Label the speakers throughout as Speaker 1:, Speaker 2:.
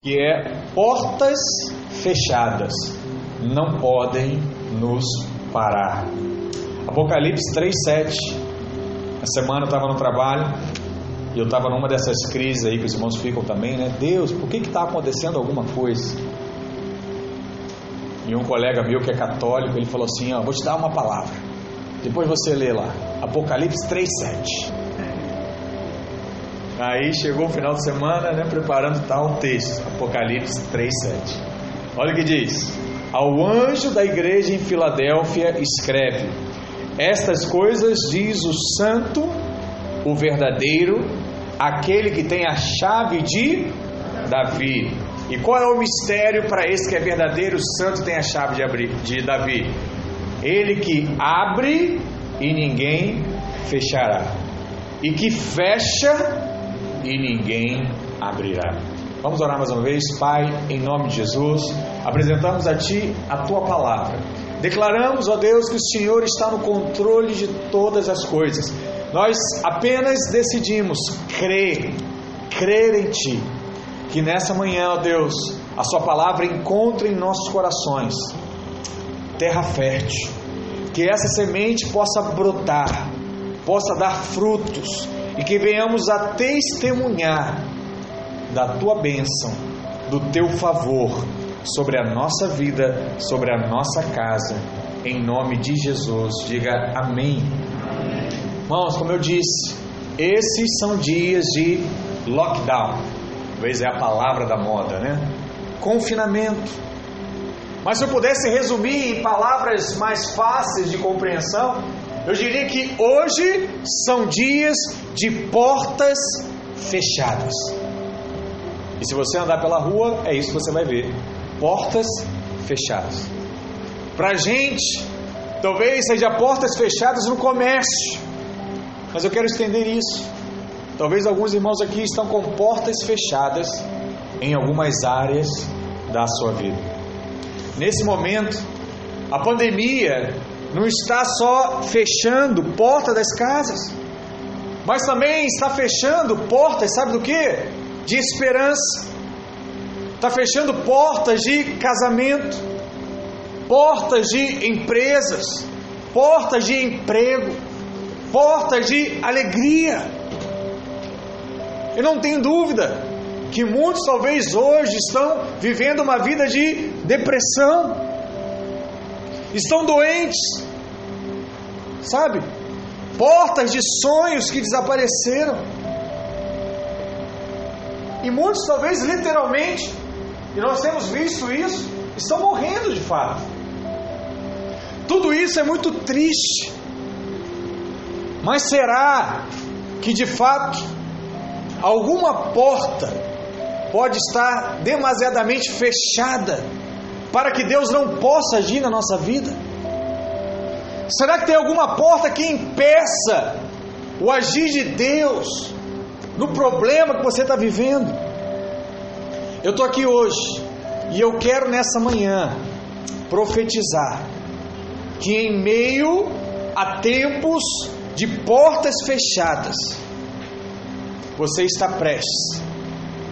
Speaker 1: que é portas fechadas não podem nos parar. Apocalipse 3:7. A semana eu estava no trabalho e eu estava numa dessas crises aí que os irmãos ficam também, né? Deus, por que está acontecendo alguma coisa? E um colega meu que é católico, ele falou assim: ó, vou te dar uma palavra. Depois você lê lá, Apocalipse 3:7. Aí chegou o final de semana, né, preparando tal texto, Apocalipse 3:7. Olha o que diz: Ao anjo da igreja em Filadélfia escreve: Estas coisas diz o santo, o verdadeiro, aquele que tem a chave de Davi. E qual é o mistério para esse que é verdadeiro, santo tem a chave de, abrir, de Davi? Ele que abre e ninguém fechará, e que fecha e ninguém abrirá. Vamos orar mais uma vez, Pai, em nome de Jesus. Apresentamos a Ti a Tua palavra. Declaramos, ó Deus, que o Senhor está no controle de todas as coisas. Nós apenas decidimos crer, crer em Ti. Que nessa manhã, ó Deus, a Sua palavra encontre em nossos corações terra fértil. Que essa semente possa brotar, possa dar frutos e que venhamos a testemunhar da tua bênção, do teu favor sobre a nossa vida, sobre a nossa casa, em nome de Jesus. Diga amém. Irmãos, como eu disse, esses são dias de lockdown. Talvez é a palavra da moda, né? Confinamento. Mas se eu pudesse resumir em palavras mais fáceis de compreensão, eu diria que hoje são dias de portas fechadas. E se você andar pela rua, é isso que você vai ver: portas fechadas. Para a gente, talvez seja portas fechadas no comércio, mas eu quero estender isso. Talvez alguns irmãos aqui estão com portas fechadas em algumas áreas da sua vida. Nesse momento, a pandemia não está só fechando porta das casas, mas também está fechando portas, sabe do que? De esperança. Está fechando portas de casamento, portas de empresas, portas de emprego, portas de alegria. Eu não tenho dúvida que muitos talvez hoje estão vivendo uma vida de depressão, estão doentes, sabe? portas de sonhos que desapareceram. E muitos, talvez literalmente, e nós temos visto isso, estão morrendo de fato. Tudo isso é muito triste. Mas será que de fato alguma porta pode estar demasiadamente fechada para que Deus não possa agir na nossa vida? Será que tem alguma porta que impeça o agir de Deus no problema que você está vivendo? Eu estou aqui hoje e eu quero nessa manhã profetizar que em meio a tempos de portas fechadas, você está prestes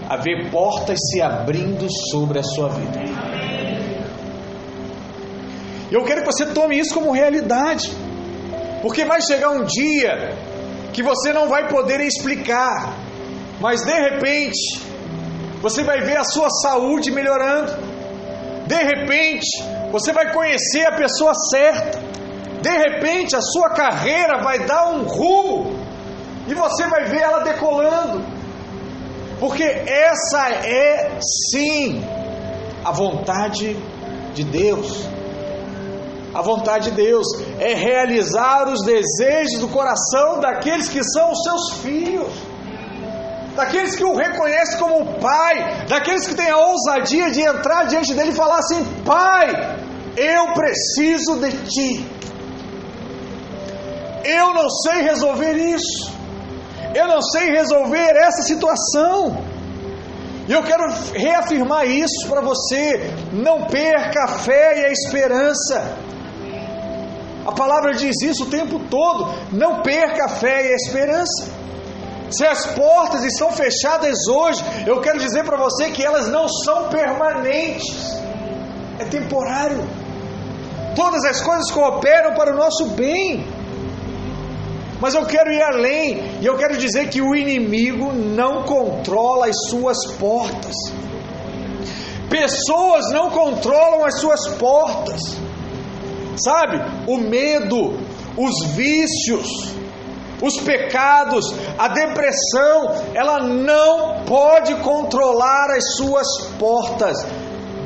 Speaker 1: a ver portas se abrindo sobre a sua vida. Eu quero que você tome isso como realidade, porque vai chegar um dia que você não vai poder explicar, mas de repente você vai ver a sua saúde melhorando, de repente você vai conhecer a pessoa certa, de repente a sua carreira vai dar um rumo. E você vai ver ela decolando, porque essa é sim a vontade de Deus. A vontade de Deus é realizar os desejos do coração daqueles que são os seus filhos, daqueles que o reconhecem como Pai, daqueles que têm a ousadia de entrar diante dele e falar assim: Pai, eu preciso de Ti. Eu não sei resolver isso. Eu não sei resolver essa situação. E eu quero reafirmar isso para você. Não perca a fé e a esperança. A palavra diz isso o tempo todo. Não perca a fé e a esperança. Se as portas estão fechadas hoje, eu quero dizer para você que elas não são permanentes, é temporário. Todas as coisas cooperam para o nosso bem. Mas eu quero ir além, e eu quero dizer que o inimigo não controla as suas portas. Pessoas não controlam as suas portas. Sabe? O medo, os vícios, os pecados, a depressão, ela não pode controlar as suas portas.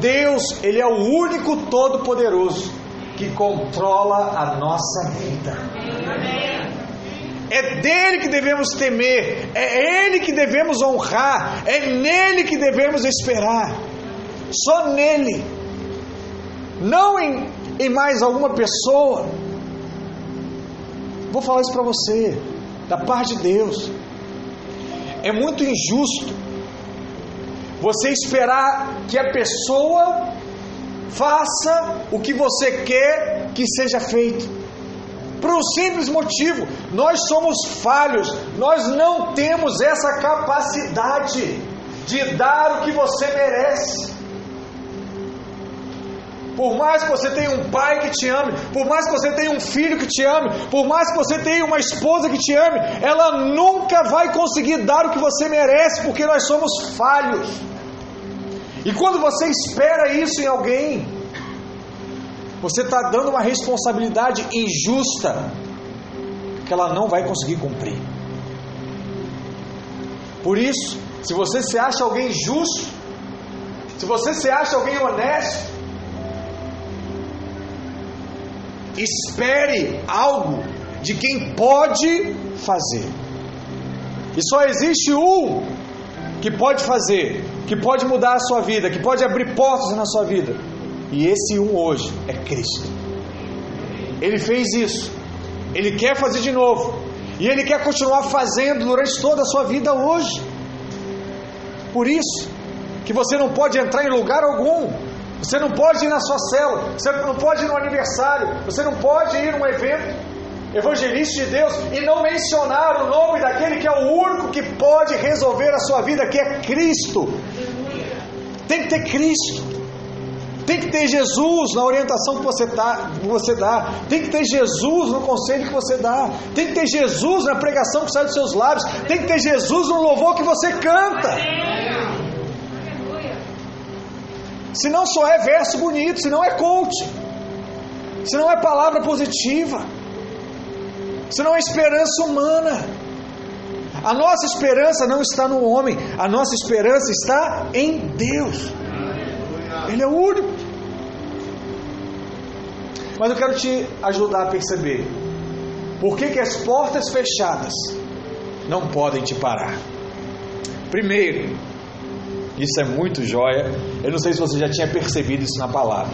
Speaker 1: Deus, ele é o único todo poderoso que controla a nossa vida. É dele que devemos temer, é ele que devemos honrar, é nele que devemos esperar. Só nele. Não em, em mais alguma pessoa. Vou falar isso para você, da parte de Deus. É muito injusto você esperar que a pessoa faça o que você quer que seja feito. Por um simples motivo, nós somos falhos, nós não temos essa capacidade de dar o que você merece. Por mais que você tenha um pai que te ame, por mais que você tenha um filho que te ame, por mais que você tenha uma esposa que te ame, ela nunca vai conseguir dar o que você merece, porque nós somos falhos. E quando você espera isso em alguém, você está dando uma responsabilidade injusta que ela não vai conseguir cumprir. Por isso, se você se acha alguém justo, se você se acha alguém honesto, espere algo de quem pode fazer. E só existe um que pode fazer, que pode mudar a sua vida, que pode abrir portas na sua vida. E esse um hoje é Cristo. Ele fez isso. Ele quer fazer de novo. E ele quer continuar fazendo durante toda a sua vida hoje. Por isso que você não pode entrar em lugar algum você não pode ir na sua cela, você não pode ir no aniversário, você não pode ir num evento evangelista de Deus e não mencionar o nome daquele que é o único que pode resolver a sua vida, que é Cristo. Tem que ter Cristo. Tem que ter Jesus na orientação que você, tá, que você dá. Tem que ter Jesus no conselho que você dá. Tem que ter Jesus na pregação que sai dos seus lábios. Tem que ter Jesus no louvor que você canta. Se não só é verso bonito, se não é coach, se não é palavra positiva, se não é esperança humana. A nossa esperança não está no homem, a nossa esperança está em Deus. Ele é o único. Mas eu quero te ajudar a perceber por que, que as portas fechadas não podem te parar. Primeiro, isso é muito joia. Eu não sei se você já tinha percebido isso na palavra.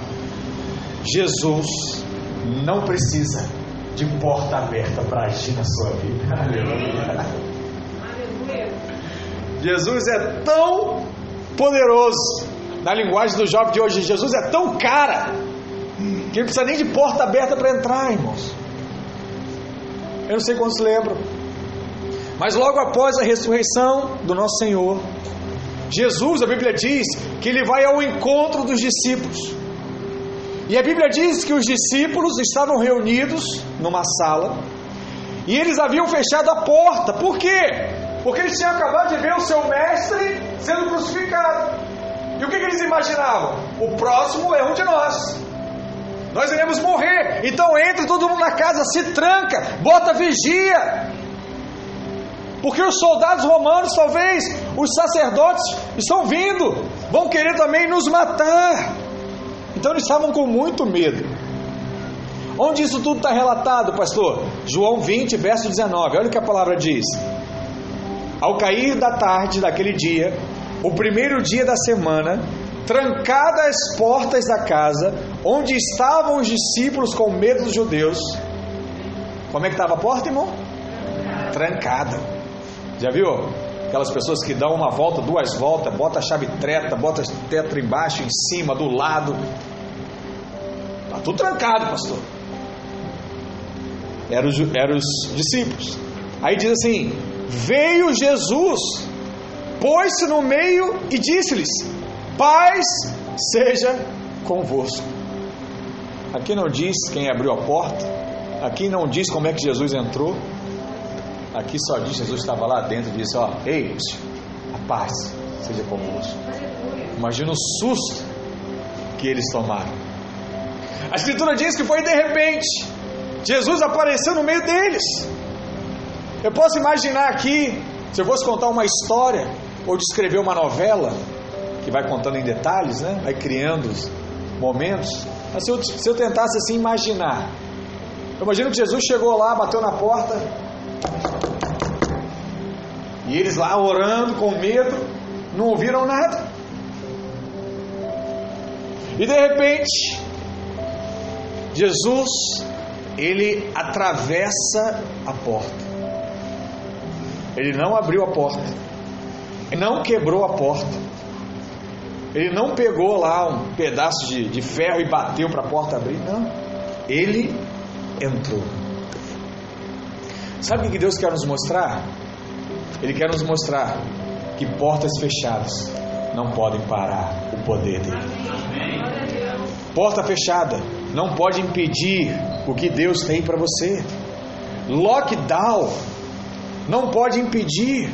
Speaker 1: Jesus não precisa de porta aberta para agir na sua vida. Jesus é tão poderoso. Na linguagem do jovem de hoje, Jesus é tão cara que não precisa nem de porta aberta para entrar, irmãos. Eu não sei quantos lembram. Mas logo após a ressurreição do nosso Senhor, Jesus, a Bíblia diz que ele vai ao encontro dos discípulos. E a Bíblia diz que os discípulos estavam reunidos numa sala e eles haviam fechado a porta. Por quê? Porque eles tinham acabado de ver o seu mestre sendo crucificado. E o que, que eles imaginavam? O próximo é um de nós. Nós iremos morrer. Então entra todo mundo na casa, se tranca, bota vigia. Porque os soldados romanos, talvez, os sacerdotes, estão vindo, vão querer também nos matar. Então eles estavam com muito medo. Onde isso tudo está relatado, pastor? João 20, verso 19. Olha o que a palavra diz. Ao cair da tarde daquele dia, o primeiro dia da semana, trancadas as portas da casa, onde estavam os discípulos com medo dos judeus. Como é que estava a porta, irmão? Trancada. Já viu? Aquelas pessoas que dão uma volta, duas voltas, bota a chave treta, bota a tetra embaixo, em cima, do lado. Está tudo trancado, pastor. Eram os, eram os discípulos. Aí diz assim: veio Jesus, pôs-se no meio e disse-lhes: Paz seja convosco. Aqui não diz quem abriu a porta, aqui não diz como é que Jesus entrou, aqui só diz Jesus estava lá dentro e disse: Ó, ei, a paz seja convosco. Imagina o susto que eles tomaram. A Escritura diz que foi de repente, Jesus apareceu no meio deles. Eu posso imaginar aqui, se eu fosse contar uma história ou descrever uma novela, que vai contando em detalhes, né? vai criando momentos. Mas se eu, se eu tentasse assim imaginar, eu imagino que Jesus chegou lá, bateu na porta, e eles lá orando com medo, não ouviram nada. E de repente, Jesus, ele atravessa a porta. Ele não abriu a porta. Ele não quebrou a porta. Ele não pegou lá um pedaço de, de ferro e bateu para a porta abrir. Não. Ele entrou. Sabe o que Deus quer nos mostrar? Ele quer nos mostrar que portas fechadas não podem parar o poder dele. Porta fechada não pode impedir o que Deus tem para você. Lockdown não pode impedir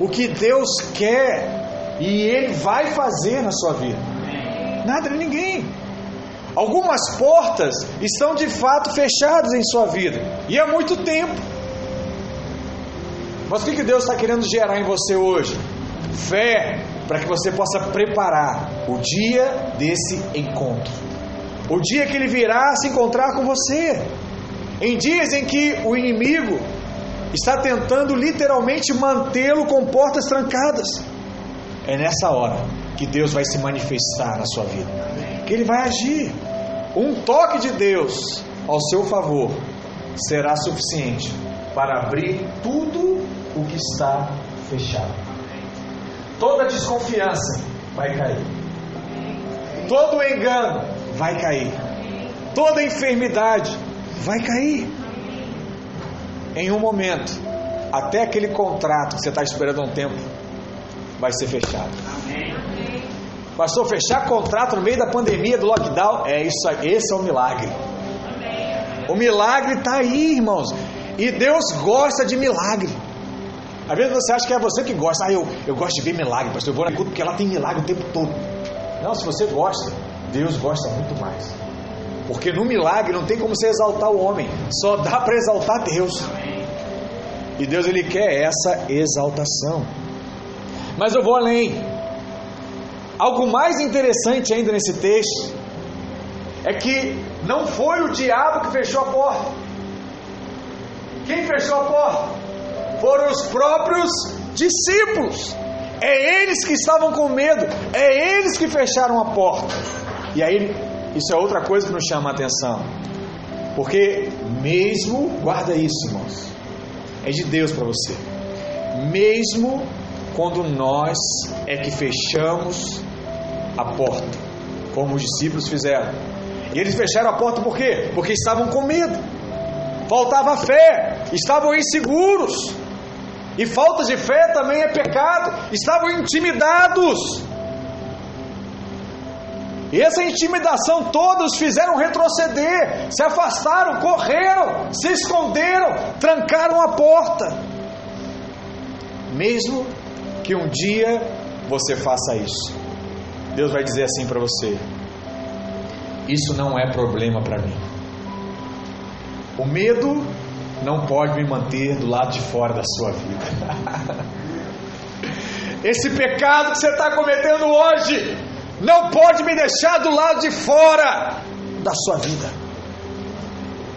Speaker 1: o que Deus quer e Ele vai fazer na sua vida. Nada nem ninguém. Algumas portas estão de fato fechadas em sua vida e há muito tempo. Mas o que Deus está querendo gerar em você hoje? Fé para que você possa preparar o dia desse encontro. O dia que ele virá se encontrar com você. Em dias em que o inimigo está tentando literalmente mantê-lo com portas trancadas. É nessa hora que Deus vai se manifestar na sua vida, que Ele vai agir. Um toque de Deus ao seu favor será suficiente para abrir tudo o que está fechado. Toda desconfiança vai cair, todo engano vai cair, toda enfermidade vai cair em um momento, até aquele contrato que você está esperando um tempo vai ser fechado. Pastor, fechar contrato no meio da pandemia, do lockdown, é isso aí, esse é o milagre. O milagre está aí, irmãos. E Deus gosta de milagre. Às vezes você acha que é você que gosta. Ah, eu, eu gosto de ver milagre, pastor. Eu vou na culto porque ela tem milagre o tempo todo. Não, se você gosta, Deus gosta muito mais. Porque no milagre não tem como você exaltar o homem, só dá para exaltar Deus. E Deus ele quer essa exaltação. Mas eu vou além. Algo mais interessante ainda nesse texto é que não foi o diabo que fechou a porta. Quem fechou a porta? Foram os próprios discípulos. É eles que estavam com medo, é eles que fecharam a porta. E aí isso é outra coisa que nos chama a atenção. Porque mesmo, guarda isso, irmãos. É de Deus para você. Mesmo quando nós é que fechamos a porta, como os discípulos fizeram. E eles fecharam a porta por quê? Porque estavam com medo. Faltava fé, estavam inseguros. E falta de fé também é pecado. Estavam intimidados. E essa intimidação todos fizeram retroceder, se afastaram, correram, se esconderam, trancaram a porta. Mesmo que um dia você faça isso, Deus vai dizer assim para você: Isso não é problema para mim. O medo não pode me manter do lado de fora da sua vida. Esse pecado que você está cometendo hoje não pode me deixar do lado de fora da sua vida.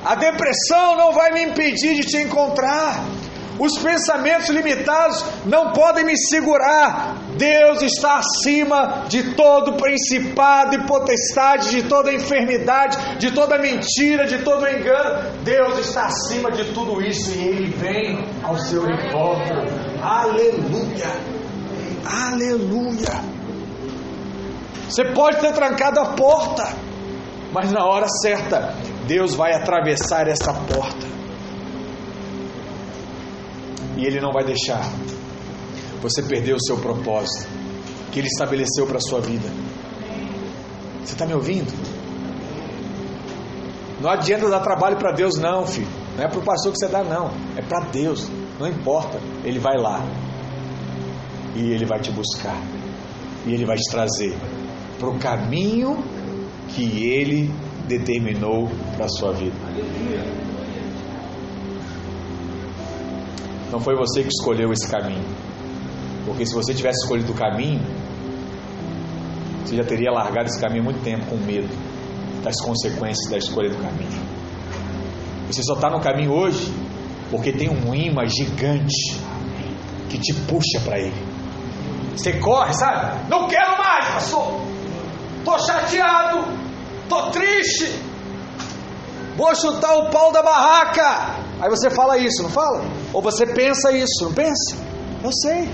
Speaker 1: A depressão não vai me impedir de te encontrar. Os pensamentos limitados não podem me segurar. Deus está acima de todo principado e potestade, de toda enfermidade, de toda mentira, de todo engano. Deus está acima de tudo isso e Ele vem ao seu encontro. Aleluia! Aleluia! Você pode ter trancado a porta, mas na hora certa, Deus vai atravessar essa porta. E Ele não vai deixar você perder o seu propósito que Ele estabeleceu para a sua vida. Você está me ouvindo? Não adianta dar trabalho para Deus, não, filho. Não é para o pastor que você dá, não. É para Deus. Não importa. Ele vai lá. E Ele vai te buscar. E Ele vai te trazer para o caminho que Ele determinou para a sua vida. Não foi você que escolheu esse caminho. Porque se você tivesse escolhido o caminho, você já teria largado esse caminho há muito tempo com medo das consequências da escolha do caminho. Você só está no caminho hoje porque tem um imã gigante que te puxa para ele. Você corre, sabe? Não quero mais, pastor. Tô chateado, tô triste. Vou chutar o pau da barraca. Aí você fala isso, não fala? Ou você pensa isso, não pensa? Eu sei.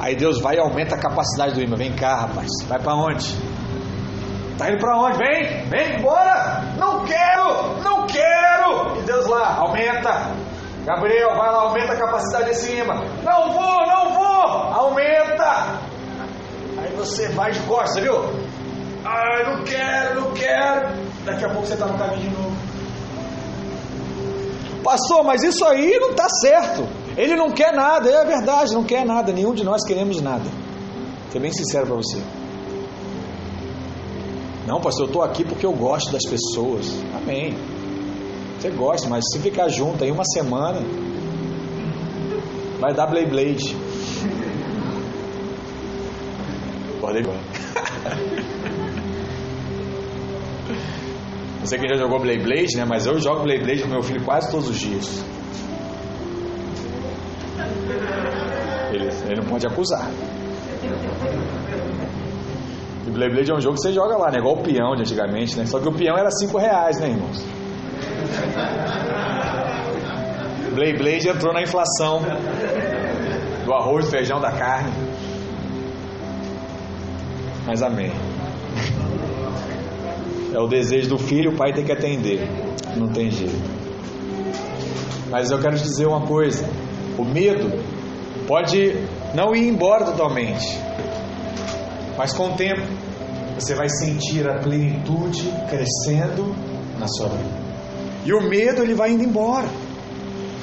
Speaker 1: Aí Deus vai e aumenta a capacidade do imã. Vem cá, rapaz. Vai para onde? Tá indo para onde? Vem, vem embora. Não quero, não quero. E Deus lá, aumenta. Gabriel, vai lá, aumenta a capacidade desse imã. Não vou, não vou. Aumenta. Aí você vai de costas, viu? Ai, não quero, não quero. Daqui a pouco você está no caminho de novo. Pastor, mas isso aí não está certo. Ele não quer nada, é verdade, não quer nada. Nenhum de nós queremos nada. Ser bem sincero para você. Não, pastor, eu estou aqui porque eu gosto das pessoas. Amém. Você gosta, mas se ficar junto aí uma semana, vai dar Blade Blade. Pode ir. Não sei quem já jogou Blade Blade, né? Mas eu jogo Blade Blade com meu filho quase todos os dias. Ele, ele não pode acusar. E Blade Blade é um jogo que você joga lá, né? Igual o peão de antigamente, né? Só que o peão era 5 reais, né, irmãos? Blade Blade entrou na inflação do arroz, feijão, da carne. Mas amém. É o desejo do filho, o pai tem que atender. Não tem jeito. Mas eu quero te dizer uma coisa: o medo pode não ir embora totalmente, mas com o tempo você vai sentir a plenitude crescendo na sua vida. E o medo ele vai indo embora.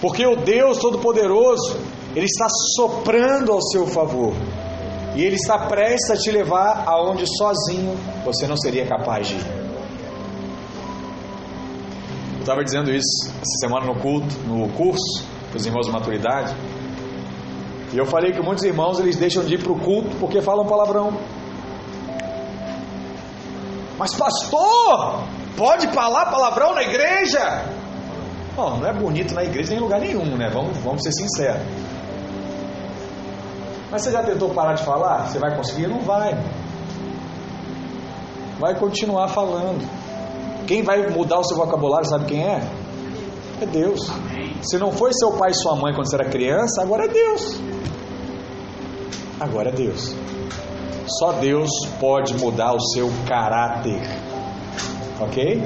Speaker 1: Porque o Deus Todo-Poderoso, ele está soprando ao seu favor. E ele está prestes a te levar aonde sozinho você não seria capaz de ir. Eu estava dizendo isso essa semana no culto, no curso, para os irmãos de maturidade. E eu falei que muitos irmãos eles deixam de ir para o culto porque falam palavrão. Mas pastor, pode falar palavrão na igreja? Bom, não é bonito na igreja nem em lugar nenhum, né? Vamos, vamos ser sinceros. Mas você já tentou parar de falar? Você vai conseguir? Não vai. Vai continuar falando. Quem vai mudar o seu vocabulário, sabe quem é? É Deus. Se não foi seu pai e sua mãe quando você era criança, agora é Deus. Agora é Deus. Só Deus pode mudar o seu caráter. Ok?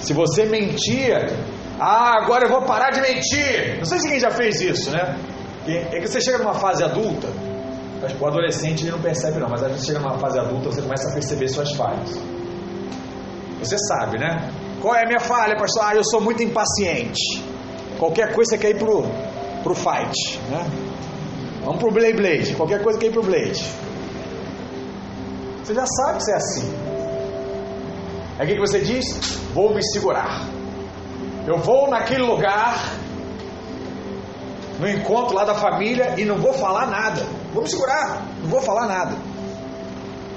Speaker 1: Se você mentia, ah, agora eu vou parar de mentir. Não sei se quem já fez isso, né? É que você chega numa fase adulta, o adolescente ele não percebe não, mas a gente chega numa fase adulta, você começa a perceber suas falhas. Você sabe, né? Qual é a minha falha, pastor? Ah, eu sou muito impaciente. Qualquer coisa você quer ir pro, pro fight, né? Vamos pro Blade Blade. Qualquer coisa quer ir pro Blade. Você já sabe que você é assim. Aí o que você diz? Vou me segurar. Eu vou naquele lugar, no encontro lá da família, e não vou falar nada. Vou me segurar, não vou falar nada.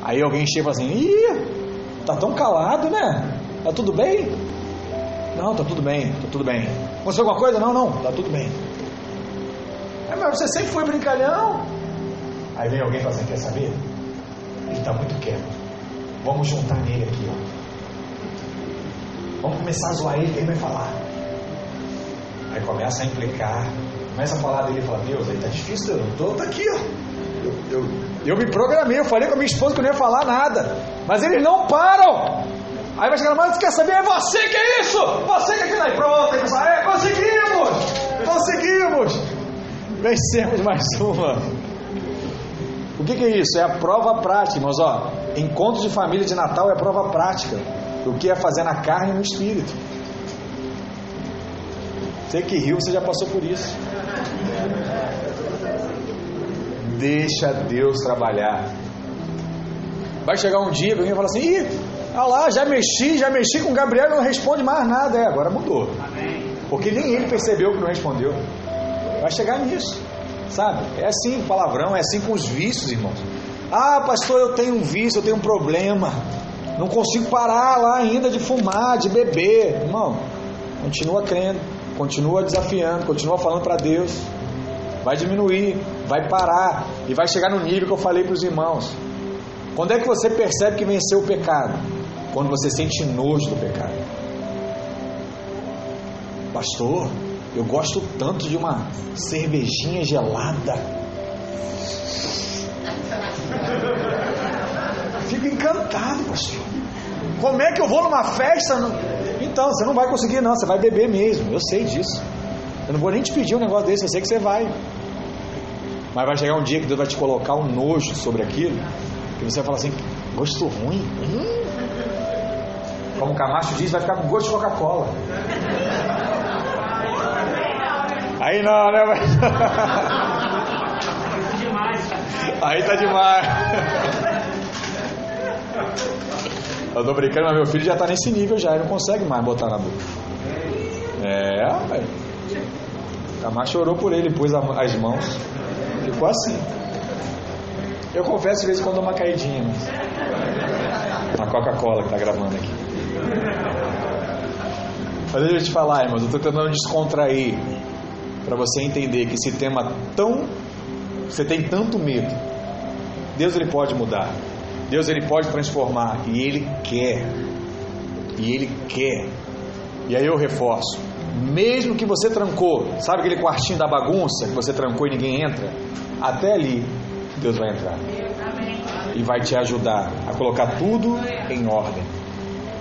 Speaker 1: Aí alguém chega assim: Ih, tá tão calado, né? Tá tudo bem? Não, tá tudo bem, tá tudo bem. Aconteceu alguma coisa? Não, não, tá tudo bem. É, mas você sempre foi brincalhão. Aí vem alguém fala assim: Quer saber? Ele está muito quieto. Vamos juntar nele aqui, ó. Vamos começar a zoar ele, que ele vai falar. Aí começa a implicar, começa a falar dele e fala, Deus, aí tá difícil, eu tô, tá aqui, ó. Eu, eu, eu me programei, eu falei com a minha esposa que eu não ia falar nada. Mas eles não param. Aí vai chegar mais, quer saber? É você que é isso! Você que é aquilo aí, pronto, aí é, conseguimos! Conseguimos! Vencemos mais uma. O que, que, é isso? É a prova prática, irmãos. Ó, encontro de família de Natal é a prova prática do que é fazer na carne e no espírito. Você que riu, você já passou por isso. Deixa Deus trabalhar. Vai chegar um dia que alguém fala assim: Ih, olha lá, já mexi, já mexi com o Gabriel não responde mais nada. É, agora mudou. Porque nem ele percebeu que não respondeu. Vai chegar nisso, sabe? É assim palavrão, é assim com os vícios, irmãos. Ah, pastor, eu tenho um vício, eu tenho um problema. Não consigo parar lá ainda de fumar, de beber. Irmão, continua crendo, continua desafiando, continua falando para Deus. Vai diminuir, vai parar e vai chegar no nível que eu falei para os irmãos. Quando é que você percebe que venceu o pecado? Quando você sente nojo do pecado. Pastor, eu gosto tanto de uma cervejinha gelada. Fico encantado, pastor. Como é que eu vou numa festa? Então, você não vai conseguir, não. Você vai beber mesmo. Eu sei disso. Eu não vou nem te pedir um negócio desse. Eu sei que você vai. Mas vai chegar um dia que Deus vai te colocar um nojo sobre aquilo. Que você vai falar assim: gosto ruim. Hum. Como Camacho diz, vai ficar com gosto de Coca-Cola. Aí não, né? Aí tá demais. Eu tô brincando, mas meu filho já tá nesse nível já, ele não consegue mais botar na boca. É, velho. Camacho chorou por ele, pôs as mãos. Ficou assim. Eu confesso de vez em quando uma caidinha. Mas... A Coca-Cola que tá gravando aqui. Mas deixa eu te falar, irmãos, eu tô tentando descontrair para você entender que esse tema tão você tem tanto medo. Deus ele pode mudar. Deus ele pode transformar e ele quer. E ele quer. E aí eu reforço. Mesmo que você trancou, sabe aquele quartinho da bagunça que você trancou e ninguém entra? Até ali Deus vai entrar. E vai te ajudar a colocar tudo em ordem.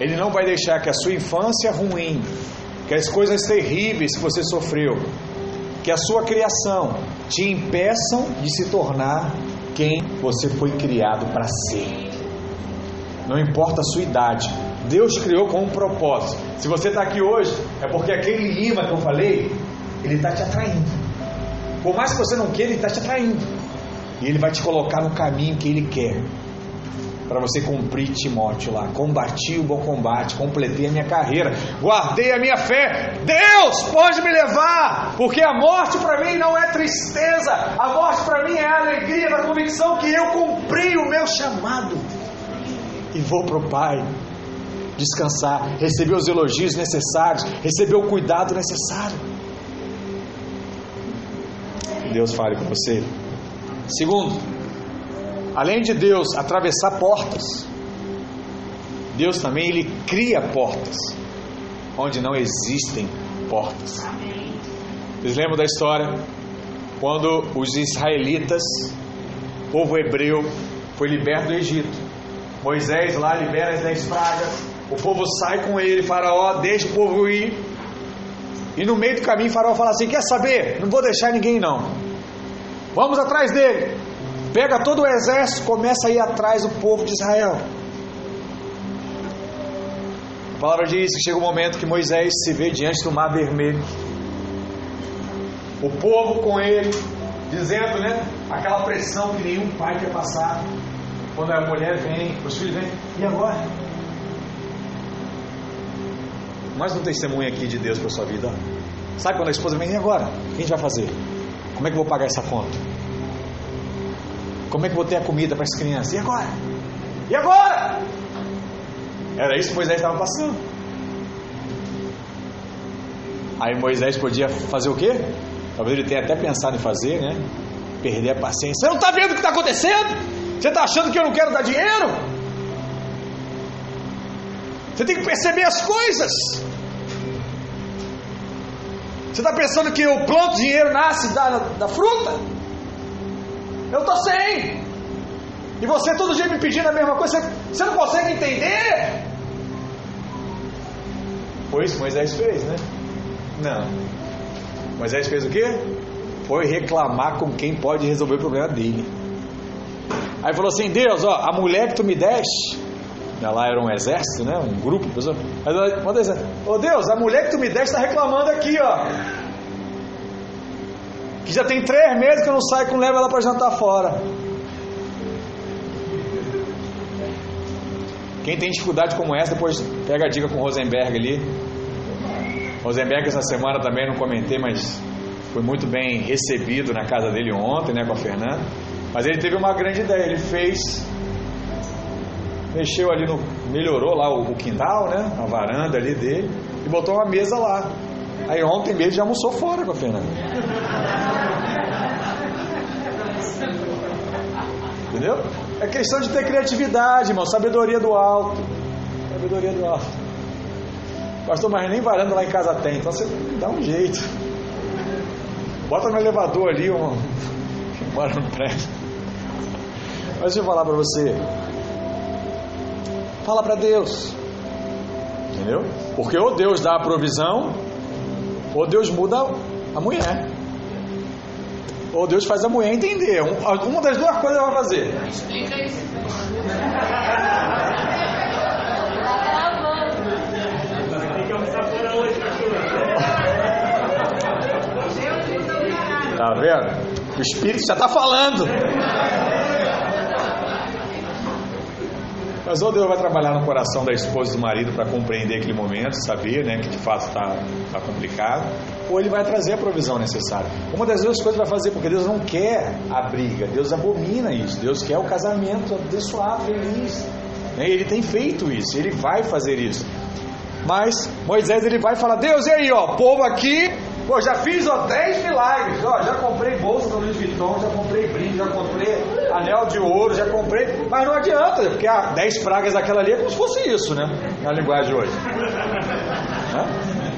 Speaker 1: Ele não vai deixar que a sua infância ruim, que as coisas terríveis que você sofreu, que a sua criação te impeçam de se tornar quem você foi criado para ser. Não importa a sua idade, Deus criou com um propósito. Se você está aqui hoje, é porque aquele imã que eu falei, ele está te atraindo. Por mais que você não queira, ele está te atraindo. E ele vai te colocar no caminho que ele quer para você cumprir Timóteo lá. Combati o bom combate, completei a minha carreira, guardei a minha fé. Deus pode me levar, porque a morte para mim não é tristeza, a morte para mim é a alegria da convicção que eu cumpri o meu chamado e vou para o Pai descansar, receber os elogios necessários, receber o cuidado necessário. Deus fale com você. Segundo, Além de Deus atravessar portas, Deus também ele cria portas onde não existem portas. Vocês lembram da história quando os israelitas, povo hebreu, foi liberto do Egito? Moisés lá libera as dez pragas, o povo sai com ele, Faraó deixa o povo ir. E no meio do caminho, Faraó fala assim: Quer saber? Não vou deixar ninguém não. Vamos atrás dele. Pega todo o exército, começa a ir atrás do povo de Israel. A palavra diz que chega um momento que Moisés se vê diante do mar vermelho. O povo com ele, dizendo, né? Aquela pressão que nenhum pai quer passar. Quando a mulher vem, os filhos vêm, e agora? Mais um testemunho aqui de Deus para sua vida. Sabe quando a esposa vem, e agora? O que a gente vai fazer? Como é que eu vou pagar essa conta? Como é que vou ter a comida para as crianças? E agora? E agora? Era isso que Moisés estava passando. Aí Moisés podia fazer o quê? Talvez ele tenha até pensado em fazer, né? Perder a paciência. Você não está vendo o que está acontecendo? Você está achando que eu não quero dar dinheiro? Você tem que perceber as coisas. Você está pensando que eu planto dinheiro nasce da, da fruta? Eu estou sem. E você todo dia me pedindo a mesma coisa, você, você não consegue entender? Que Moisés fez, né? Não. Moisés fez o quê? foi reclamar com quem pode resolver o problema dele. Aí falou assim: Deus, ó, a mulher que tu me deste, lá era um exército, né? Um grupo de pessoas. Ô Deus, a mulher que tu me deste está reclamando aqui, ó. Que já tem três meses que eu não saio com leva ela para jantar fora. Quem tem dificuldade como essa, depois pega a dica com o Rosenberg ali. Rosenberg essa semana também não comentei, mas foi muito bem recebido na casa dele ontem, né, com a Fernanda. Mas ele teve uma grande ideia, ele fez mexeu ali no melhorou lá o, o quintal, né, a varanda ali dele e botou uma mesa lá. Aí ontem mesmo já almoçou fora com a Fernanda. Entendeu? É questão de ter criatividade, irmão. Sabedoria do alto. Sabedoria do alto. Pastor, mas nem varanda lá em casa tem. Então você dá um jeito. Bota no elevador ali, um, mora no prédio. Mas deixa eu falar para você. Fala para Deus. Entendeu? Porque ou Deus dá a provisão, ou Deus muda a mulher. Ou Deus faz a mulher entender. Uma das duas coisas ela vai fazer. Explica isso. Tá vendo? O Espírito já está falando. Mas ou Deus vai trabalhar no coração da esposa e do marido para compreender aquele momento, saber né, que de fato está tá complicado, ou ele vai trazer a provisão necessária. Uma das duas coisas vai fazer, porque Deus não quer a briga, Deus abomina isso, Deus quer o casamento abençoado, feliz. Né? Ele tem feito isso, ele vai fazer isso. Mas Moisés ele vai falar: Deus, e aí, ó, povo aqui Pô, já fiz ó, 10 milagres, ó, já comprei bolsa do Louis Vuitton, já comprei brinde, já comprei anel de ouro, já comprei, mas não adianta, porque a 10 pragas daquela ali é como se fosse isso, né? Na linguagem hoje.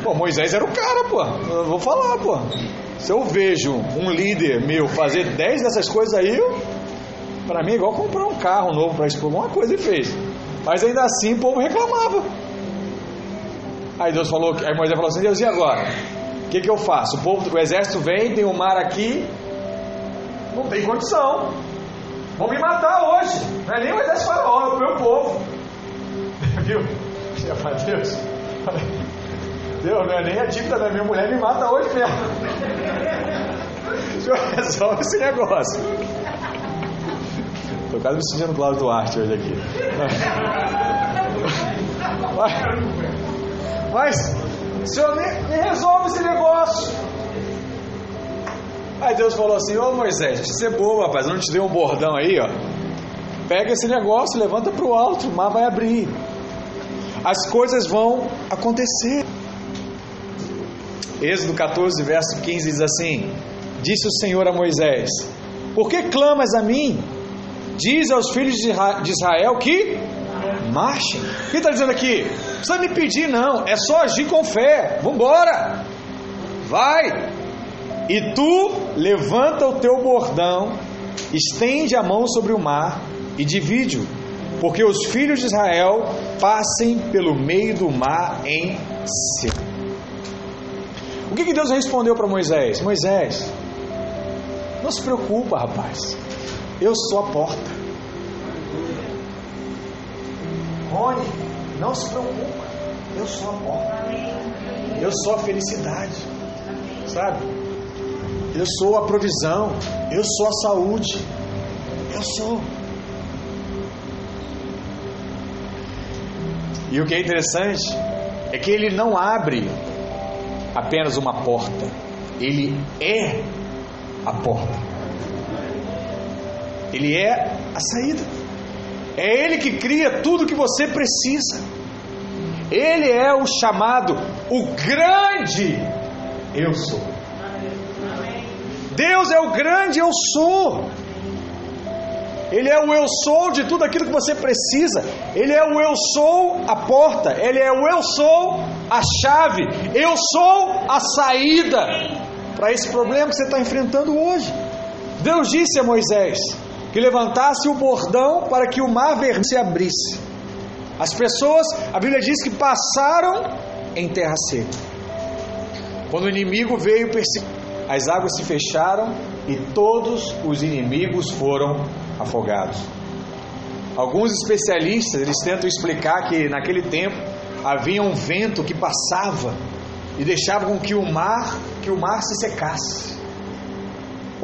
Speaker 1: Pô, Moisés era o cara, pô. Eu vou falar, pô. Se eu vejo um líder meu fazer 10 dessas coisas aí, para mim é igual comprar um carro novo para expor uma coisa e fez. Mas ainda assim o povo reclamava. Aí Deus falou, aí Moisés falou assim: Deus, e agora? Que, que eu faço? O, povo, o exército vem, tem o um mar aqui, não tem condição. Vão me matar hoje. Não é nem o exército faraó, é o meu povo. Viu? Deus. Deus, não é nem a dívida da minha mulher, me mata hoje mesmo. Resolve esse negócio. Estou quase me sentindo Cláudio Duarte hoje aqui. Mas, mas Senhor me, me resolve esse negócio. Aí Deus falou assim: Ô Moisés, você é bobo, rapaz, não te dei um bordão aí, ó. Pega esse negócio, levanta para o alto, o mar vai abrir. As coisas vão acontecer. Êxodo 14, verso 15 diz assim: Disse o Senhor a Moisés: Por que clamas a mim? Diz aos filhos de Israel que marchem. O que está dizendo aqui? Não precisa me pedir, não. É só agir com fé. Vambora. Vai. E tu levanta o teu bordão, estende a mão sobre o mar e divide-o, porque os filhos de Israel passem pelo meio do mar em seco. O que, que Deus respondeu para Moisés? Moisés, não se preocupa, rapaz. Eu sou a porta. Rony, não se preocupa. Eu sou a porta. Eu sou a felicidade. Sabe? Eu sou a provisão. Eu sou a saúde. Eu sou. E o que é interessante é que ele não abre apenas uma porta, ele é a porta. Ele é a saída. É Ele que cria tudo que você precisa. Ele é o chamado, o grande eu sou. Deus é o grande eu sou. Ele é o eu sou de tudo aquilo que você precisa. Ele é o eu sou a porta. Ele é o eu sou a chave. Eu sou a saída para esse problema que você está enfrentando hoje. Deus disse a Moisés: que levantasse o bordão para que o mar vermelho se abrisse. As pessoas, a Bíblia diz que passaram em terra seca. Quando o inimigo veio perseguir, as águas se fecharam e todos os inimigos foram afogados. Alguns especialistas eles tentam explicar que naquele tempo havia um vento que passava e deixava com que o mar, que o mar se secasse.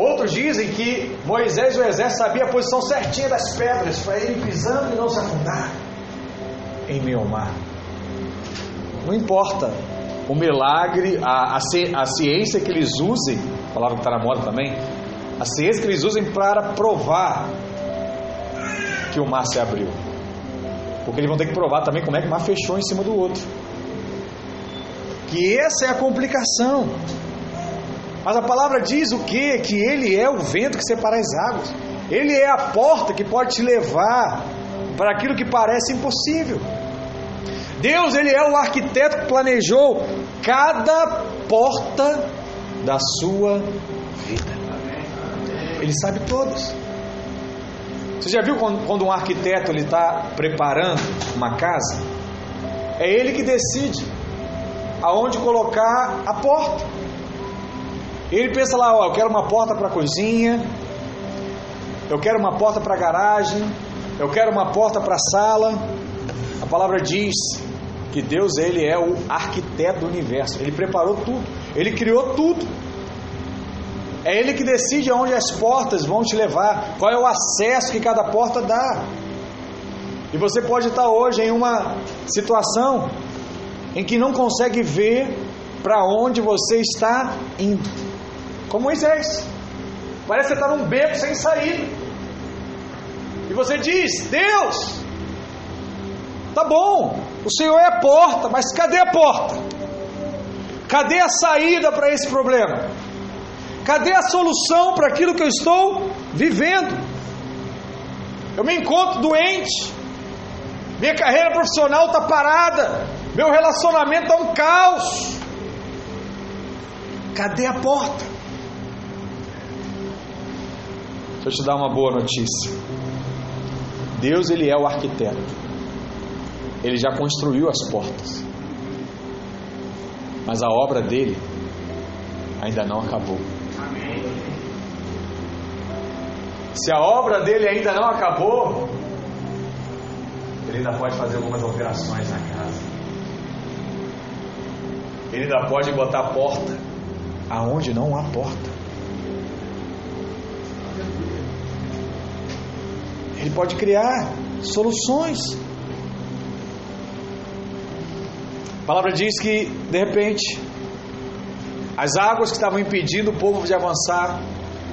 Speaker 1: Outros dizem que Moisés e o exército sabia a posição certinha das pedras para ele pisando e não se afundar em meio ao mar. Não importa o milagre, a, a, a ciência que eles usem, palavra que está na moda também, a ciência que eles usem para provar que o mar se abriu. Porque eles vão ter que provar também como é que o mar fechou em cima do outro. Que essa é a complicação. Mas a palavra diz o que? Que ele é o vento que separa as águas. Ele é a porta que pode te levar para aquilo que parece impossível. Deus, ele é o arquiteto que planejou cada porta da sua vida. Ele sabe todas. Você já viu quando, um arquiteto ele está preparando uma casa? É ele que decide aonde colocar a porta. Ele pensa lá, ó, eu quero uma porta para a cozinha, eu quero uma porta para a garagem, eu quero uma porta para a sala. A palavra diz que Deus ele é o arquiteto do universo. Ele preparou tudo. Ele criou tudo. É ele que decide aonde as portas vão te levar, qual é o acesso que cada porta dá. E você pode estar hoje em uma situação em que não consegue ver para onde você está indo. Como Moisés. Parece que você está num beco sem saída. E você diz: Deus, tá bom, o Senhor é a porta, mas cadê a porta? Cadê a saída para esse problema? Cadê a solução para aquilo que eu estou vivendo? Eu me encontro doente, minha carreira profissional está parada, meu relacionamento está um caos. Cadê a porta? Deixa eu te dar uma boa notícia. Deus ele é o arquiteto. Ele já construiu as portas. Mas a obra dele ainda não acabou. Se a obra dele ainda não acabou, ele ainda pode fazer algumas operações na casa. Ele ainda pode botar porta aonde não há porta. Ele pode criar soluções. A palavra diz que, de repente, as águas que estavam impedindo o povo de avançar,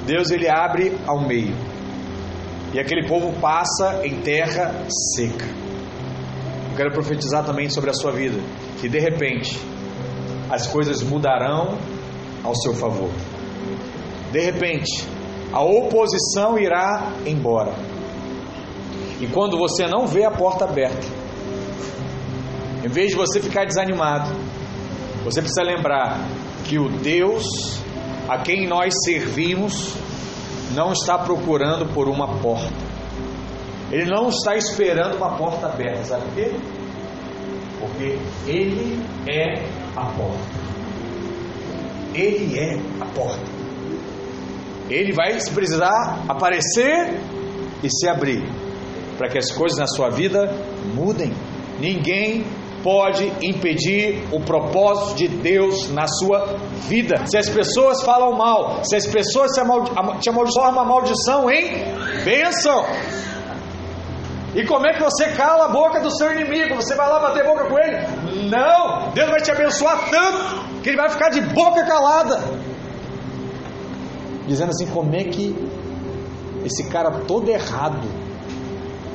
Speaker 1: Deus ele abre ao meio. E aquele povo passa em terra seca. Eu quero profetizar também sobre a sua vida, que de repente as coisas mudarão ao seu favor. De repente, a oposição irá embora. E quando você não vê a porta aberta, em vez de você ficar desanimado, você precisa lembrar que o Deus a quem nós servimos não está procurando por uma porta. Ele não está esperando uma porta aberta, sabe por quê? Porque Ele é a porta. Ele é a porta. Ele vai, precisar, aparecer e se abrir para que as coisas na sua vida mudem. Ninguém pode impedir o propósito de Deus na sua vida. Se as pessoas falam mal, se as pessoas te amaldiçoam a maldição em bênção. E como é que você cala a boca do seu inimigo? Você vai lá bater boca com ele? Não! Deus vai te abençoar tanto que ele vai ficar de boca calada. Dizendo assim: como é que esse cara todo errado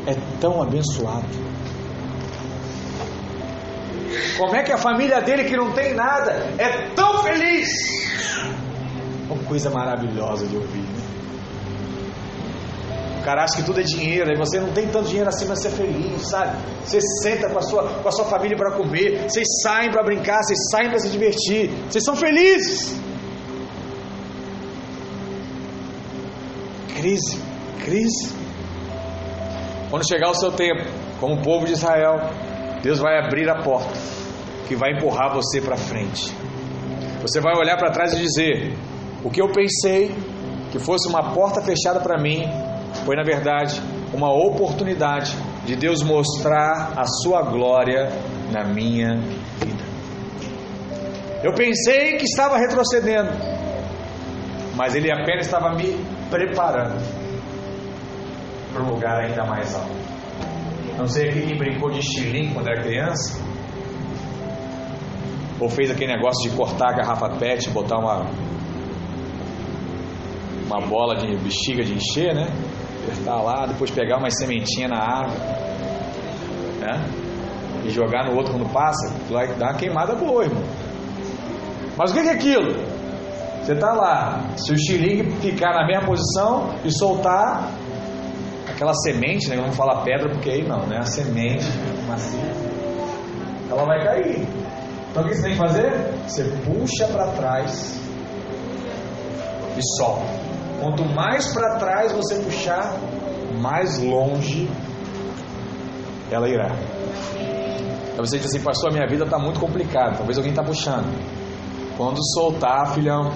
Speaker 1: é tão abençoado? Como é que a família dele, que não tem nada, é tão feliz? Uma coisa maravilhosa de ouvir, né? O cara acha que tudo é dinheiro, aí você não tem tanto dinheiro assim para ser feliz, sabe? Você senta com a sua, com a sua família para comer, vocês saem para brincar, vocês saem para se divertir, vocês são felizes. Crise, crise. Quando chegar o seu tempo, como o povo de Israel, Deus vai abrir a porta que vai empurrar você para frente. Você vai olhar para trás e dizer: O que eu pensei que fosse uma porta fechada para mim, foi na verdade uma oportunidade de Deus mostrar a sua glória na minha vida. Eu pensei que estava retrocedendo, mas Ele apenas estava me preparando para um lugar ainda mais alto. Não sei aqui quem brincou de estilingue quando era criança, ou fez aquele negócio de cortar a garrafa PET, botar uma uma bola de bexiga de encher, né? Apertar lá, depois pegar uma sementinha na árvore, né? E jogar no outro quando passa, vai dar uma queimada boa, irmão. Mas o que é aquilo? Você está lá, se o xilingue ficar na mesma posição e soltar aquela semente, né? Vamos falar pedra porque aí não, né? A semente macia, ela vai cair. Então o que você tem que fazer? Você puxa para trás e solta. Quanto mais para trás você puxar, mais longe ela irá. Aí você diz assim, pastor, a minha vida está muito complicada. Talvez alguém está puxando. Quando soltar, filhão,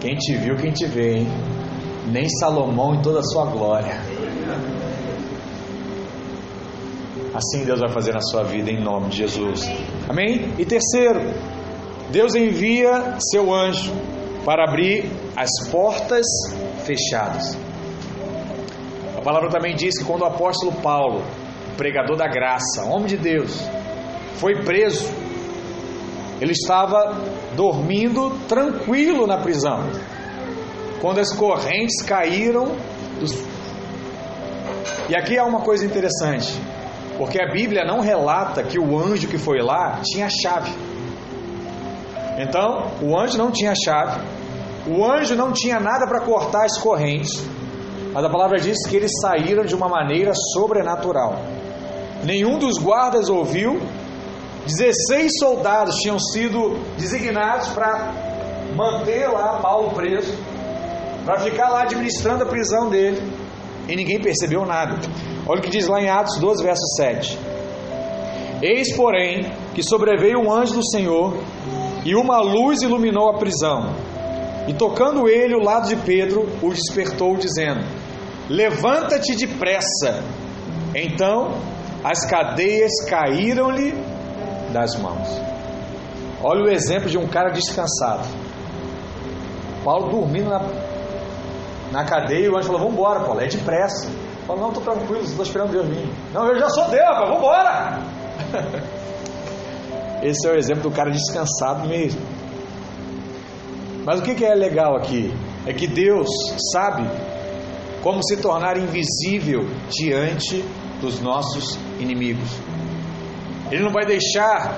Speaker 1: quem te viu, quem te vê, hein? Nem Salomão em toda a sua glória. Assim Deus vai fazer na sua vida em nome de Jesus. Amém? E terceiro, Deus envia seu anjo para abrir as portas fechadas. A palavra também diz que quando o apóstolo Paulo, pregador da graça, homem de Deus, foi preso, ele estava dormindo tranquilo na prisão. Quando as correntes caíram dos... E aqui há uma coisa interessante, porque a Bíblia não relata que o anjo que foi lá tinha chave. Então, o anjo não tinha chave, o anjo não tinha nada para cortar as correntes, mas a palavra diz que eles saíram de uma maneira sobrenatural. Nenhum dos guardas ouviu, 16 soldados tinham sido designados para manter lá Paulo preso, para ficar lá administrando a prisão dele, e ninguém percebeu nada. Olha o que diz lá em Atos 12, verso 7. Eis, porém, que sobreveio um anjo do Senhor, e uma luz iluminou a prisão. E tocando ele o lado de Pedro, o despertou, dizendo: Levanta-te depressa. Então as cadeias caíram-lhe das mãos. Olha o exemplo de um cara descansado. Paulo dormindo na, na cadeia o anjo falou: Vamos embora, Paulo, é depressa. Paulo, não, estou tranquilo, estou esperando Deus vir. Não, eu já sou Deus, vamos embora. Esse é o exemplo do cara descansado mesmo. Mas o que é legal aqui? É que Deus sabe como se tornar invisível diante dos nossos inimigos. Ele não vai deixar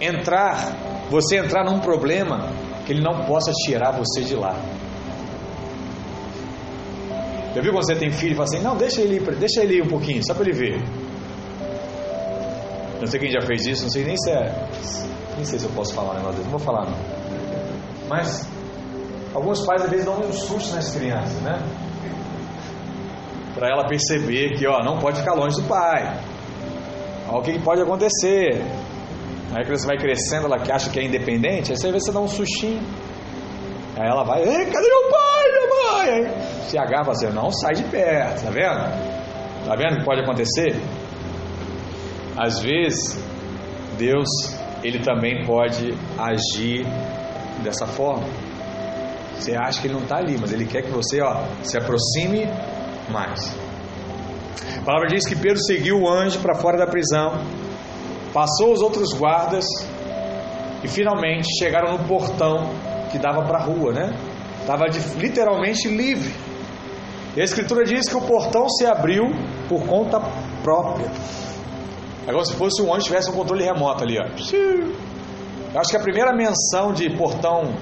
Speaker 1: entrar, você entrar num problema que ele não possa tirar você de lá. Já viu quando você tem filho e fala assim, não, deixa ele ir, deixa ele ir um pouquinho, só para ele ver. Não sei quem já fez isso, não sei nem se é. Nem sei se eu posso falar um negócio não vou falar não. Mas alguns pais às vezes dão um susto nas crianças, né? Para ela perceber que ó, não pode ficar longe do pai. Olha o que pode acontecer. Aí a criança vai crescendo, ela acha que é independente, aí você vê você dá um sustinho. Aí ela vai, cadê meu pai, Aí se agarra assim, não sai de perto, tá vendo? Tá vendo o que pode acontecer? Às vezes, Deus, ele também pode agir dessa forma. Você acha que ele não está ali, mas ele quer que você ó, se aproxime mais. A palavra diz que Pedro seguiu o anjo para fora da prisão, passou os outros guardas e finalmente chegaram no portão que dava para a rua, né? Estava literalmente livre. E a Escritura diz que o portão se abriu por conta própria. Agora, se fosse um anjo tivesse um controle remoto ali, ó. Eu acho que a primeira menção de portão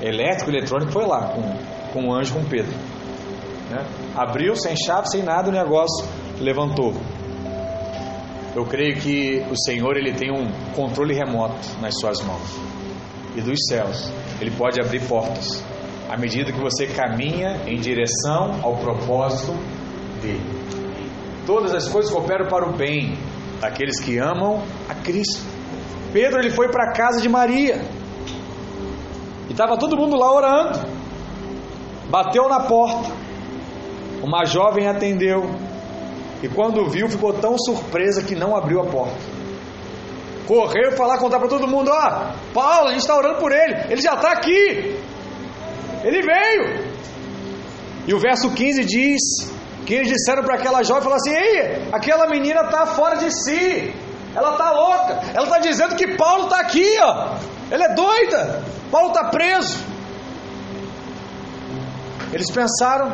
Speaker 1: elétrico, eletrônico, foi lá, com, com o anjo com Pedro. Né? Abriu sem chave, sem nada, o negócio levantou. Eu creio que o Senhor ele tem um controle remoto nas suas mãos e dos céus. Ele pode abrir portas à medida que você caminha em direção ao propósito dele. Todas as coisas cooperam para o bem daqueles que amam a Cristo. Pedro ele foi para a casa de Maria. E estava todo mundo lá orando. Bateu na porta. Uma jovem atendeu. E quando viu, ficou tão surpresa que não abriu a porta. Correu falar, contar para todo mundo: Ó, Paulo, a gente está orando por ele. Ele já está aqui. Ele veio. E o verso 15 diz que eles disseram para aquela jovem, falou assim, ei, aquela menina está fora de si, ela está louca, ela está dizendo que Paulo está aqui, ó, ela é doida, Paulo está preso. Eles pensaram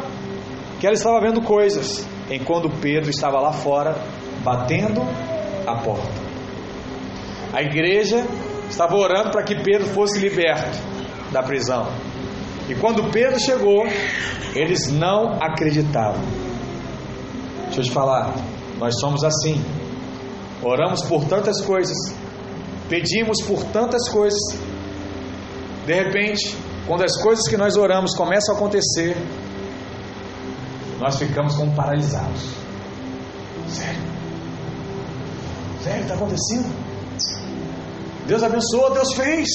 Speaker 1: que ela estava vendo coisas, enquanto Pedro estava lá fora, batendo a porta. A igreja estava orando para que Pedro fosse liberto da prisão. E quando Pedro chegou, eles não acreditavam. Deixa eu te falar, nós somos assim. Oramos por tantas coisas, pedimos por tantas coisas. De repente, quando as coisas que nós oramos começam a acontecer, nós ficamos como paralisados. Sério? Sério, está acontecendo? Deus abençoou, Deus fez.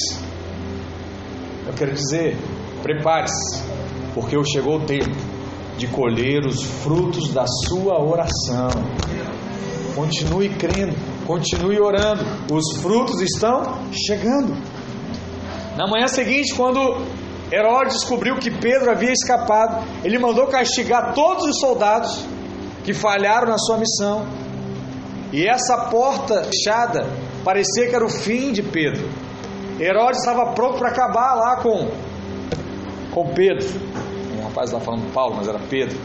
Speaker 1: Eu quero dizer, Prepare-se, porque chegou o tempo de colher os frutos da sua oração. Continue crendo, continue orando, os frutos estão chegando. Na manhã seguinte, quando Herodes descobriu que Pedro havia escapado, ele mandou castigar todos os soldados que falharam na sua missão. E essa porta fechada parecia que era o fim de Pedro. Herodes estava pronto para acabar lá com com Pedro. Um rapaz lá falando Paulo, mas era Pedro.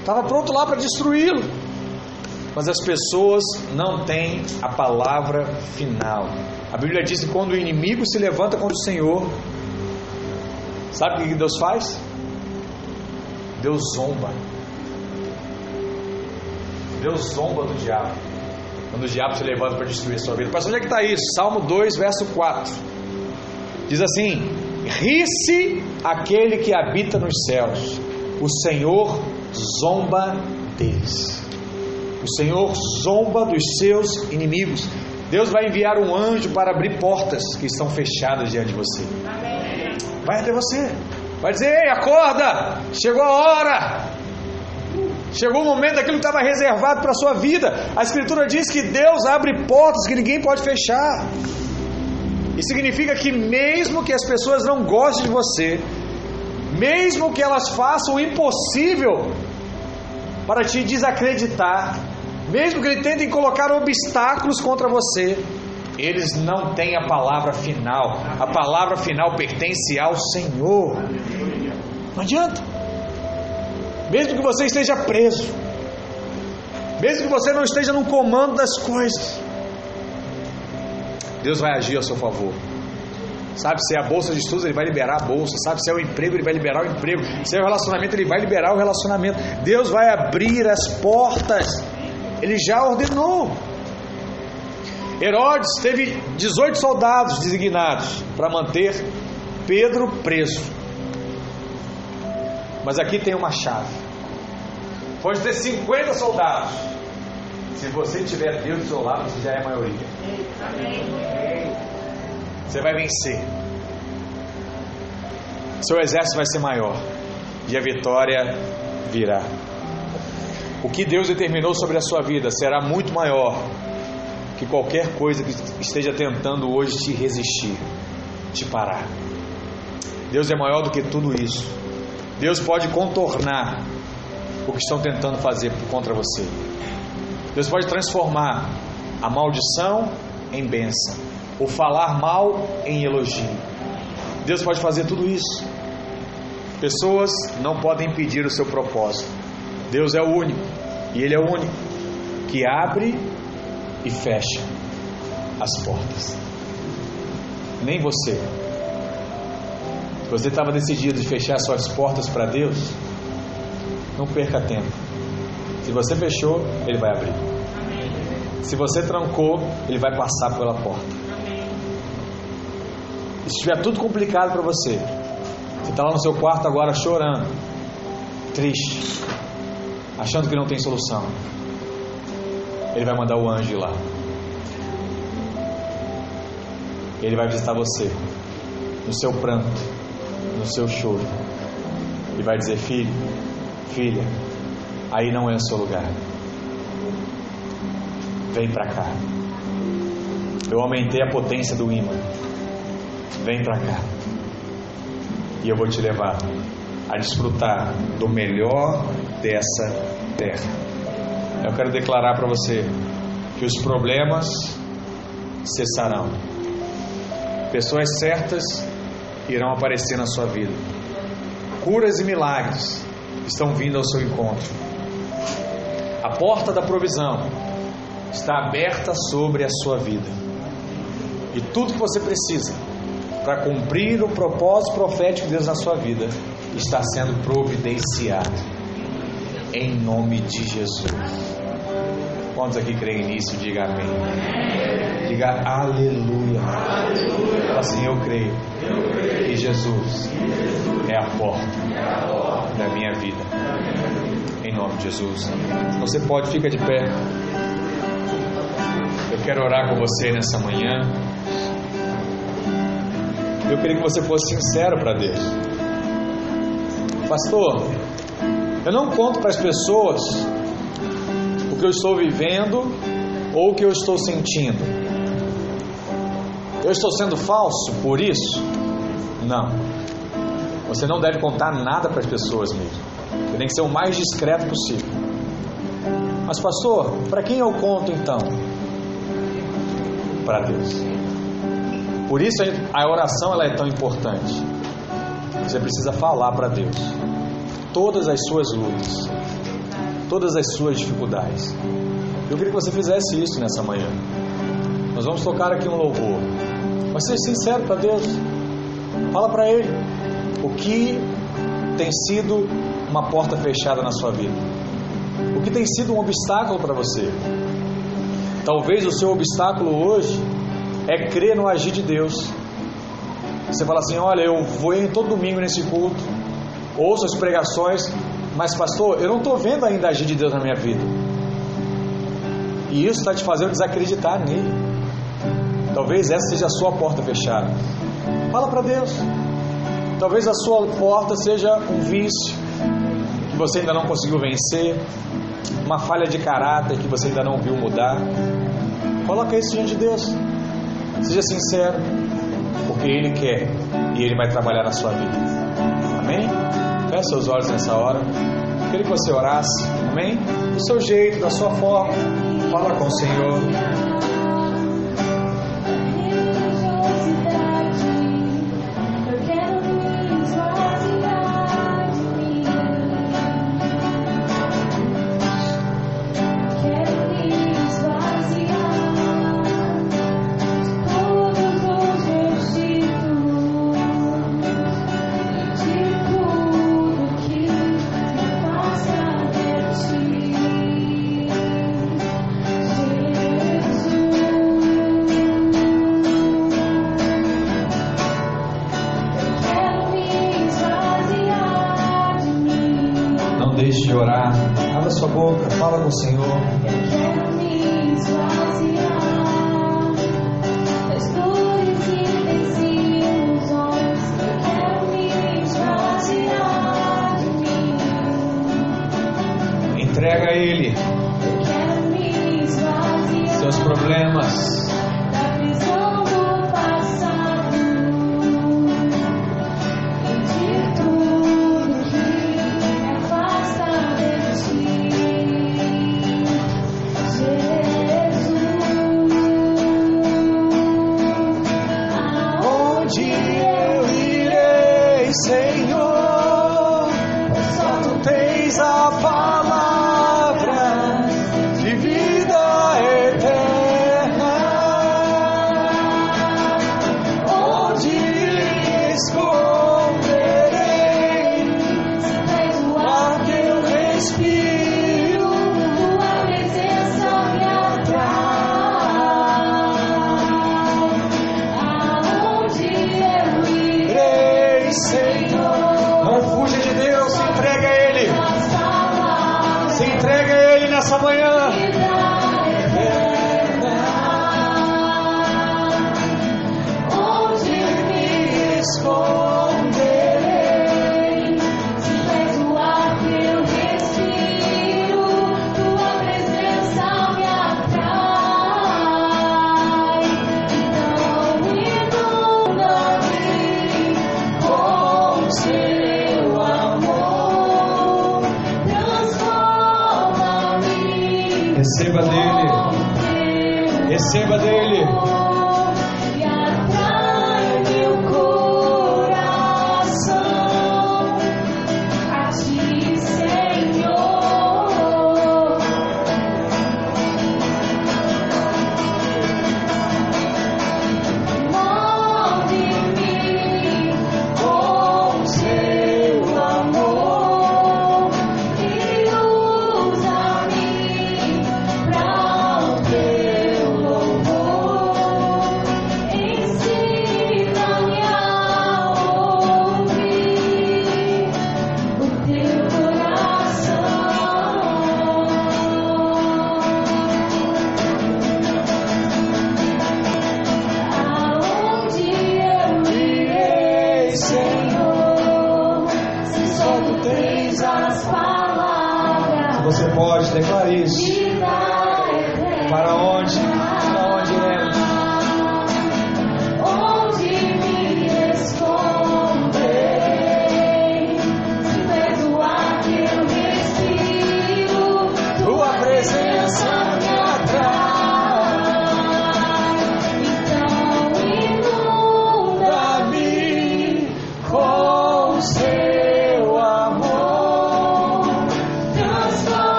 Speaker 1: Estava pronto lá para destruí-lo. Mas as pessoas não têm a palavra final. A Bíblia diz que quando o inimigo se levanta contra o Senhor, sabe o que Deus faz? Deus zomba. Deus zomba do diabo. Quando o diabo se levanta para destruir a sua vida. Pastor, onde é que está isso? Salmo 2, verso 4. Diz assim: Ri-se aquele que habita nos céus, o Senhor zomba deles. O Senhor zomba dos seus inimigos. Deus vai enviar um anjo para abrir portas que estão fechadas diante de você. Vai até você. Vai dizer: Ei, acorda! Chegou a hora! Chegou o momento daquilo que estava reservado para a sua vida. A Escritura diz que Deus abre portas que ninguém pode fechar. E significa que mesmo que as pessoas não gostem de você, mesmo que elas façam o impossível para te desacreditar, mesmo que eles tentem colocar obstáculos contra você, eles não têm a palavra final. A palavra final pertence ao Senhor. Não adianta. Mesmo que você esteja preso, mesmo que você não esteja no comando das coisas, Deus vai agir a seu favor. Sabe, se é a bolsa de estudos, ele vai liberar a bolsa. Sabe, se é o emprego, ele vai liberar o emprego. Se é o relacionamento, ele vai liberar o relacionamento. Deus vai abrir as portas. Ele já ordenou. Herodes teve 18 soldados designados para manter Pedro preso. Mas aqui tem uma chave. Pode ter 50 soldados. Se você tiver Deus do seu lado, você já é a maioria. Você vai vencer. Seu exército vai ser maior. E a vitória virá. O que Deus determinou sobre a sua vida será muito maior que qualquer coisa que esteja tentando hoje te resistir, te parar. Deus é maior do que tudo isso. Deus pode contornar o que estão tentando fazer contra você. Deus pode transformar a maldição em bênção, o falar mal em elogio. Deus pode fazer tudo isso. Pessoas não podem impedir o seu propósito. Deus é o único, e Ele é o único que abre e fecha as portas. Nem você. Você estava decidido de fechar suas portas para Deus, não perca tempo. Se você fechou, Ele vai abrir. Se você trancou, ele vai passar pela porta. E se estiver tudo complicado para você, você está lá no seu quarto agora chorando, triste, achando que não tem solução, ele vai mandar o anjo lá. Ele vai visitar você no seu pranto, no seu choro, e vai dizer: Filho, filha, aí não é o seu lugar. Vem para cá. Eu aumentei a potência do imã. Vem para cá. E eu vou te levar a desfrutar do melhor dessa terra. Eu quero declarar para você que os problemas cessarão. Pessoas certas irão aparecer na sua vida. Curas e milagres estão vindo ao seu encontro. A porta da provisão está aberta sobre a sua vida. E tudo que você precisa para cumprir o propósito profético de Deus na sua vida está sendo providenciado. Em nome de Jesus. Quantos aqui creem nisso? Diga amém. Diga aleluia. Fala assim, eu creio que Jesus é a porta da minha vida. Em nome de Jesus. Você pode, fica de pé. Eu quero orar com você nessa manhã. Eu queria que você fosse sincero para Deus. Pastor, eu não conto para as pessoas que eu estou vivendo ou o que eu estou sentindo. Eu estou sendo falso por isso? Não. Você não deve contar nada para as pessoas mesmo. Você tem que ser o mais discreto possível. Mas, pastor, para quem eu conto então? Para Deus. Por isso a oração ela é tão importante. Você precisa falar para Deus todas as suas lutas, todas as suas dificuldades. Eu queria que você fizesse isso nessa manhã. Nós vamos tocar aqui um louvor. Mas seja sincero para Deus. Fala para Ele o que tem sido uma porta fechada na sua vida. O que tem sido um obstáculo para você. Talvez o seu obstáculo hoje é crer no agir de Deus. Você fala assim: olha, eu vou ir todo domingo nesse culto, ouço as pregações, mas pastor, eu não estou vendo ainda agir de Deus na minha vida. E isso está te fazendo desacreditar nele. Talvez essa seja a sua porta fechada. Fala para Deus. Talvez a sua porta seja um vício que você ainda não conseguiu vencer, uma falha de caráter que você ainda não viu mudar. Coloca isso diante de Deus. Seja sincero, porque Ele quer e Ele vai trabalhar na sua vida. Amém? Feche seus olhos nessa hora. Queria que você orasse. Amém? Do seu jeito, da sua forma. Fala com o Senhor.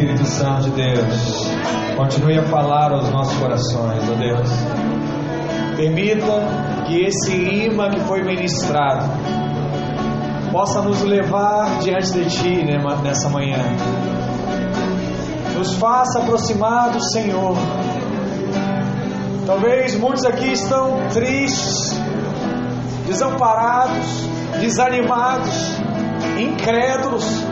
Speaker 1: Espírito Santo de Deus, continue a falar aos nossos corações, ó Deus. Permita que esse imã que foi ministrado possa nos levar diante de Ti né, nessa manhã. Nos faça aproximar do Senhor. Talvez muitos aqui estão tristes, desamparados, desanimados, incrédulos.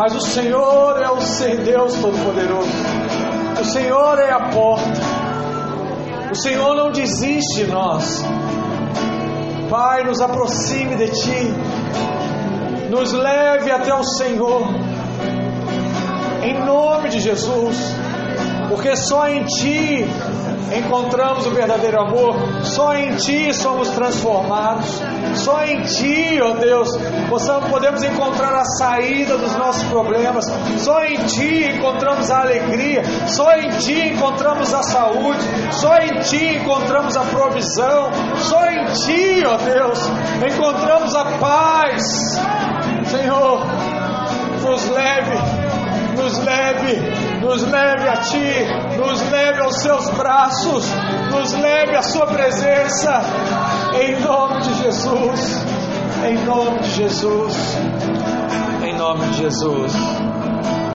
Speaker 1: Mas o Senhor é o ser Deus Todo-Poderoso. O Senhor é a porta. O Senhor não desiste de nós. Pai, nos aproxime de Ti. Nos leve até o Senhor. Em nome de Jesus. Porque só em Ti encontramos o verdadeiro amor. Só em Ti somos transformados. Só em Ti, ó Deus, possamos, podemos encontrar a saída dos nossos problemas. Só em Ti encontramos a alegria. Só em Ti encontramos a saúde. Só em Ti encontramos a provisão. Só em Ti, ó Deus, encontramos a paz. Senhor, nos leve, nos leve, nos leve a Ti, nos leve aos Seus braços, nos leve à Sua presença, em nome de Jesus, em nome de Jesus, em nome de Jesus.